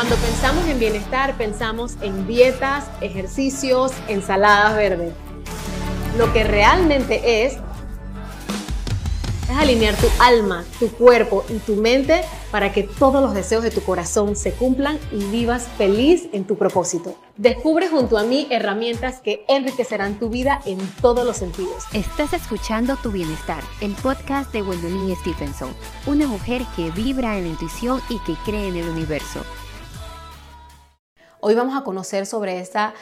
Cuando pensamos en bienestar, pensamos en dietas, ejercicios, ensaladas verdes. Lo que realmente es es alinear tu alma, tu cuerpo y tu mente para que todos los deseos de tu corazón se cumplan y vivas feliz en tu propósito. Descubre junto a mí herramientas que enriquecerán tu vida en todos los sentidos. Estás escuchando Tu Bienestar, el podcast de Gwendolyn Stephenson, una mujer que vibra en la intuición y que cree en el universo. Hoy vamos a conocer sobre esta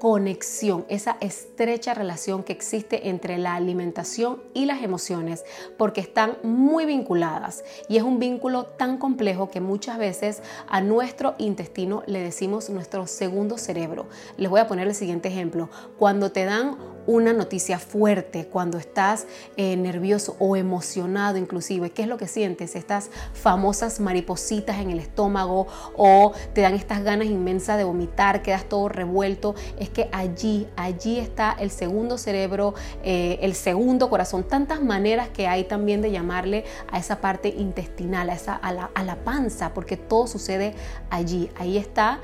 conexión, esa estrecha relación que existe entre la alimentación y las emociones, porque están muy vinculadas y es un vínculo tan complejo que muchas veces a nuestro intestino le decimos nuestro segundo cerebro. Les voy a poner el siguiente ejemplo. Cuando te dan una noticia fuerte, cuando estás eh, nervioso o emocionado inclusive, ¿qué es lo que sientes? Estas famosas maripositas en el estómago o te dan estas ganas inmensas de vomitar, quedas todo revuelto, es que allí, allí está el segundo cerebro, eh, el segundo corazón, tantas maneras que hay también de llamarle a esa parte intestinal, a, esa, la, a la panza, porque todo sucede allí, ahí está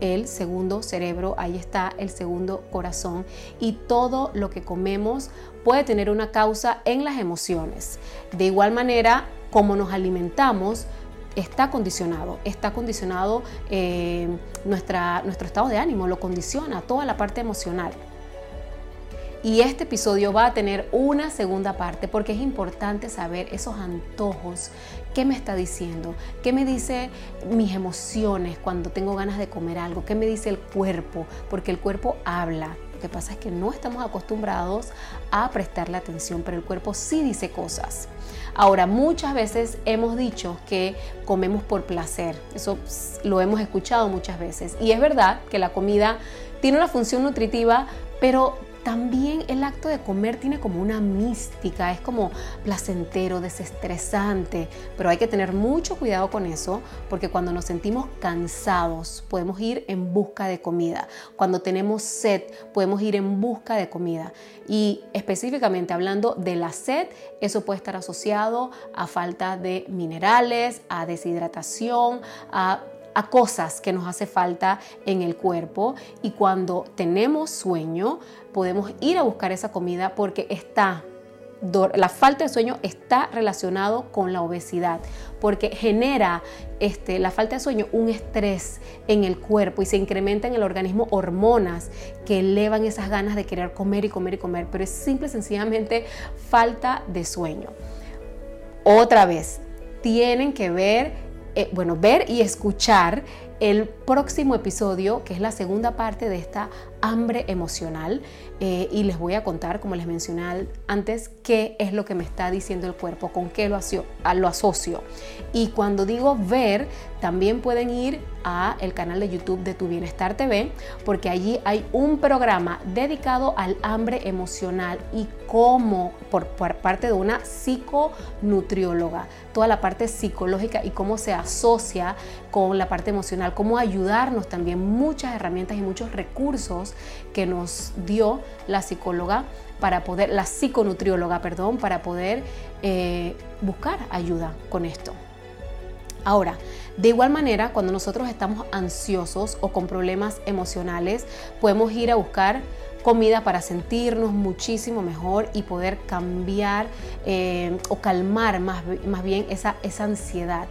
el segundo cerebro, ahí está el segundo corazón y todo lo que comemos puede tener una causa en las emociones. De igual manera, como nos alimentamos, está condicionado, está condicionado eh, nuestro estado de ánimo, lo condiciona toda la parte emocional. Y este episodio va a tener una segunda parte porque es importante saber esos antojos, qué me está diciendo, qué me dice mis emociones cuando tengo ganas de comer algo, qué me dice el cuerpo, porque el cuerpo habla. Lo que pasa es que no estamos acostumbrados a prestarle atención, pero el cuerpo sí dice cosas. Ahora, muchas veces hemos dicho que comemos por placer. Eso lo hemos escuchado muchas veces. Y es verdad que la comida tiene una función nutritiva, pero también el acto de comer tiene como una mística, es como placentero, desestresante, pero hay que tener mucho cuidado con eso porque cuando nos sentimos cansados podemos ir en busca de comida, cuando tenemos sed podemos ir en busca de comida. Y específicamente hablando de la sed, eso puede estar asociado a falta de minerales, a deshidratación, a a cosas que nos hace falta en el cuerpo y cuando tenemos sueño podemos ir a buscar esa comida porque está la falta de sueño está relacionado con la obesidad, porque genera este, la falta de sueño un estrés en el cuerpo y se incrementa en el organismo hormonas que elevan esas ganas de querer comer y comer y comer, pero es simple sencillamente falta de sueño. Otra vez, tienen que ver eh, bueno, ver y escuchar el próximo episodio, que es la segunda parte de esta hambre emocional. Eh, y les voy a contar, como les mencioné antes, qué es lo que me está diciendo el cuerpo, con qué lo, asocio. Y cuando digo ver, también pueden ir a el canal de YouTube de Tu Bienestar TV, porque allí hay un programa dedicado al hambre emocional y cómo, por, por parte de una psiconutrióloga, toda la parte psicológica y cómo se asocia con la parte emocional, cómo ayudarnos también muchas herramientas y muchos recursos que nos dio la psicóloga para poder, la psiconutrióloga, perdón, para poder eh, buscar ayuda con esto. Ahora, de igual manera, cuando nosotros estamos ansiosos o con problemas emocionales, podemos ir a buscar comida para sentirnos muchísimo mejor y poder cambiar eh, o calmar más, más bien esa, esa ansiedad.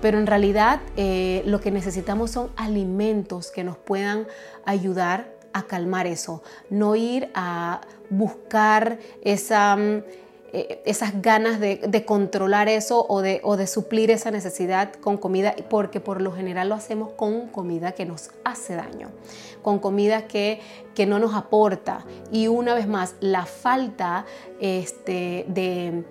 Pero en realidad eh, lo que necesitamos son alimentos que nos puedan ayudar a calmar eso, no ir a buscar mm, eh, esas ganas de, controlar eso o de, suplir esa necesidad con comida, porque por lo general lo hacemos con comida que nos hace daño, con comida que, que no nos aporta. Y una vez más, la falta este, de...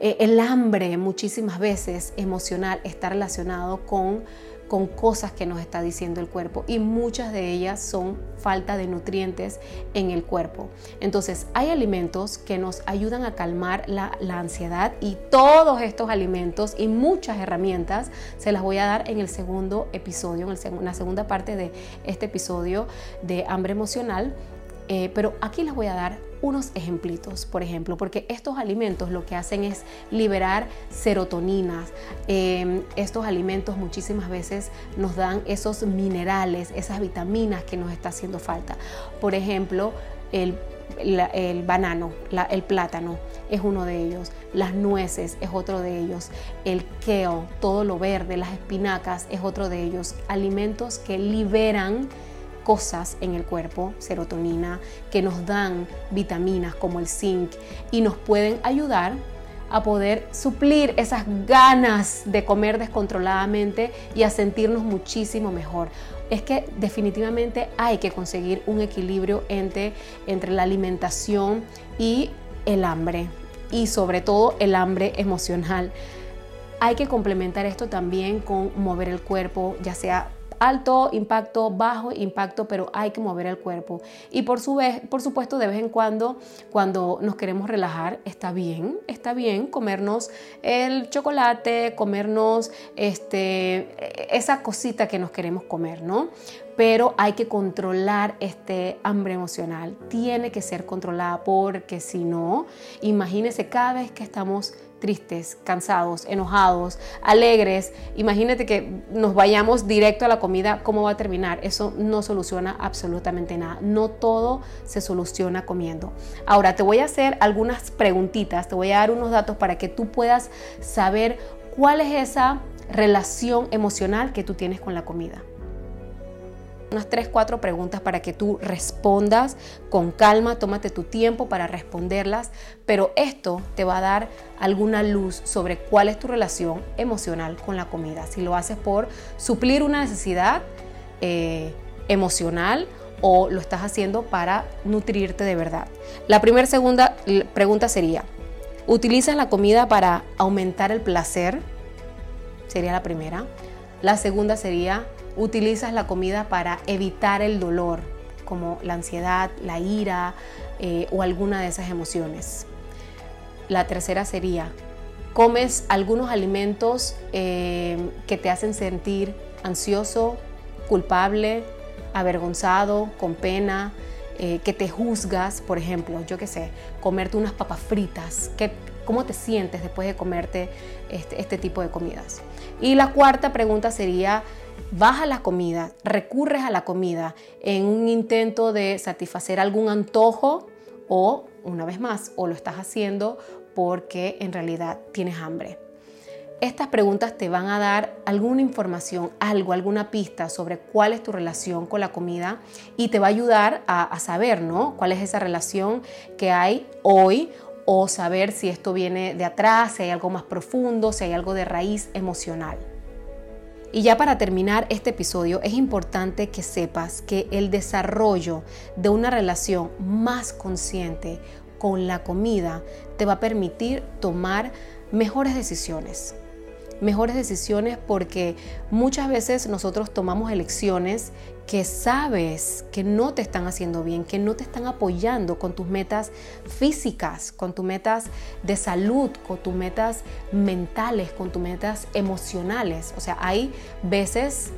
Eh, el hambre muchísimas veces emocional está relacionado con con cosas que nos está diciendo el cuerpo y muchas de ellas son falta de nutrientes en el cuerpo. Entonces hay alimentos que nos ayudan a calmar la, ansiedad y todos estos alimentos y muchas herramientas se las voy a dar en el segundo episodio, en, la segunda parte de este episodio de hambre emocional Eh, pero aquí les voy a dar unos ejemplitos, por ejemplo, porque estos alimentos lo que hacen es liberar serotoninas. Em, estos alimentos muchísimas veces nos dan esos minerales, esas vitaminas que nos está haciendo falta. Por ejemplo, el, banano, el plátano es uno de ellos, las nueces es otro de ellos, el kale, todo lo verde, las espinacas es otro de ellos, alimentos que liberan cosas en el cuerpo, serotonina, que nos dan vitaminas como el zinc y nos pueden ayudar a poder suplir esas ganas de comer descontroladamente y a sentirnos muchísimo mejor. Es que definitivamente hay que conseguir un equilibrio entre, entre la alimentación y el hambre y sobre todo el hambre emocional. Hay que complementar esto también con mover el cuerpo, ya sea alto impacto, bajo impacto, pero hay que mover el cuerpo. Y por, su vez, por supuesto, de vez en cuando, cuando nos queremos relajar, está bien, está bien comernos el chocolate, comernos este, esa cosita que nos queremos comer, ¿no? pero hay que controlar este hambre emocional. Tiene que ser controlada porque si no, imagínese cada vez que estamos tristes, cansados, enojados, alegres, imagínate que nos vayamos directo a la comida, ¿cómo va a terminar? Eso no soluciona absolutamente nada. No todo se soluciona comiendo. Ahora, te voy a hacer algunas preguntitas, te voy a dar unos datos para que tú puedas saber cuál es esa relación emocional que tú tienes con la comida unas 3, 4 preguntas para que tú respondas con calma, tómate tu tiempo para responderlas, pero esto te va a dar alguna luz sobre cuál es tu relación emocional con la comida. Si lo haces por suplir una necesidad eh, emocional o lo estás haciendo para nutrirte de verdad. La primera segunda pregunta sería, ¿utilizas la comida para aumentar el placer? Sería la primera. La segunda sería, utilizas la comida para evitar el dolor, como la ansiedad, la ira eh, o alguna de esas emociones. La tercera sería, comes algunos alimentos eh, que te hacen sentir ansioso, culpable, avergonzado, con pena, eh, que te juzgas, por ejemplo, yo qué sé, comerte unas papas fritas, ¿cómo te sientes después de comerte este, este tipo de comidas? Y la cuarta pregunta sería, vas a la comida, recurres a la comida en un intento de satisfacer algún antojo o, una vez más, o lo estás haciendo porque en realidad tienes hambre. Estas preguntas te van a dar alguna información, algo, alguna pista sobre cuál es tu relación con la comida y te va a ayudar a, a saber, ¿no? Cuál es esa relación que hay hoy o saber si esto viene de atrás, si hay algo más profundo, si hay algo de raíz emocional. Y ya para terminar este episodio, es importante que sepas que el desarrollo de una relación más consciente con la comida te va a permitir tomar mejores decisiones. Mejores decisiones porque muchas veces nosotros tomamos elecciones que sabes que no te están haciendo bien, que no te están apoyando con tus metas físicas, con tus metas de salud, con tus metas mentales, con tus metas emocionales. O sea, hay veces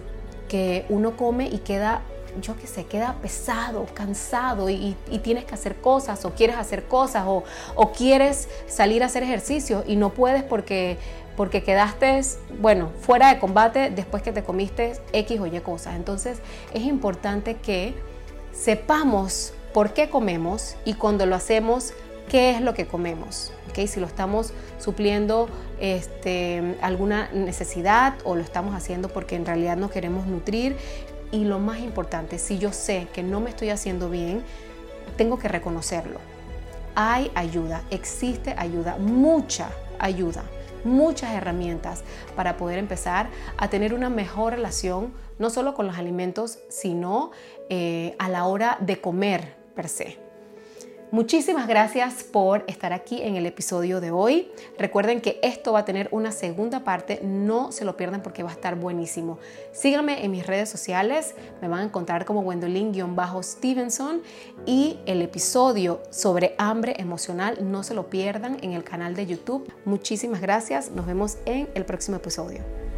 que uno come y queda yo qué sé, queda pesado, cansado y, tienes que hacer cosas o quieres hacer cosas o, quieres salir a hacer ejercicio y no puedes porque porque quedaste, bueno, fuera de combate después que te comiste X o Y cosas. Entonces es importante que sepamos por qué comemos y cuando lo hacemos, qué es lo que comemos. ¿okay? Si lo estamos supliendo este, alguna necesidad o lo estamos haciendo porque en realidad nos queremos nutrir. Y lo más importante, si yo sé que no me estoy haciendo bien, tengo que reconocerlo. Hay ayuda, existe ayuda, mucha ayuda muchas herramientas para poder empezar a tener una mejor relación, no solo con los alimentos, sino eh, a la hora de comer per se. Muchísimas gracias por estar aquí en el episodio de hoy. Recuerden que esto va a tener una segunda parte, no se lo pierdan porque va a estar buenísimo. Síganme en mis redes sociales, me van a encontrar como Gwendolyn-Stevenson y el episodio sobre hambre emocional no se lo pierdan en el canal de YouTube. Muchísimas gracias, nos vemos en el próximo episodio.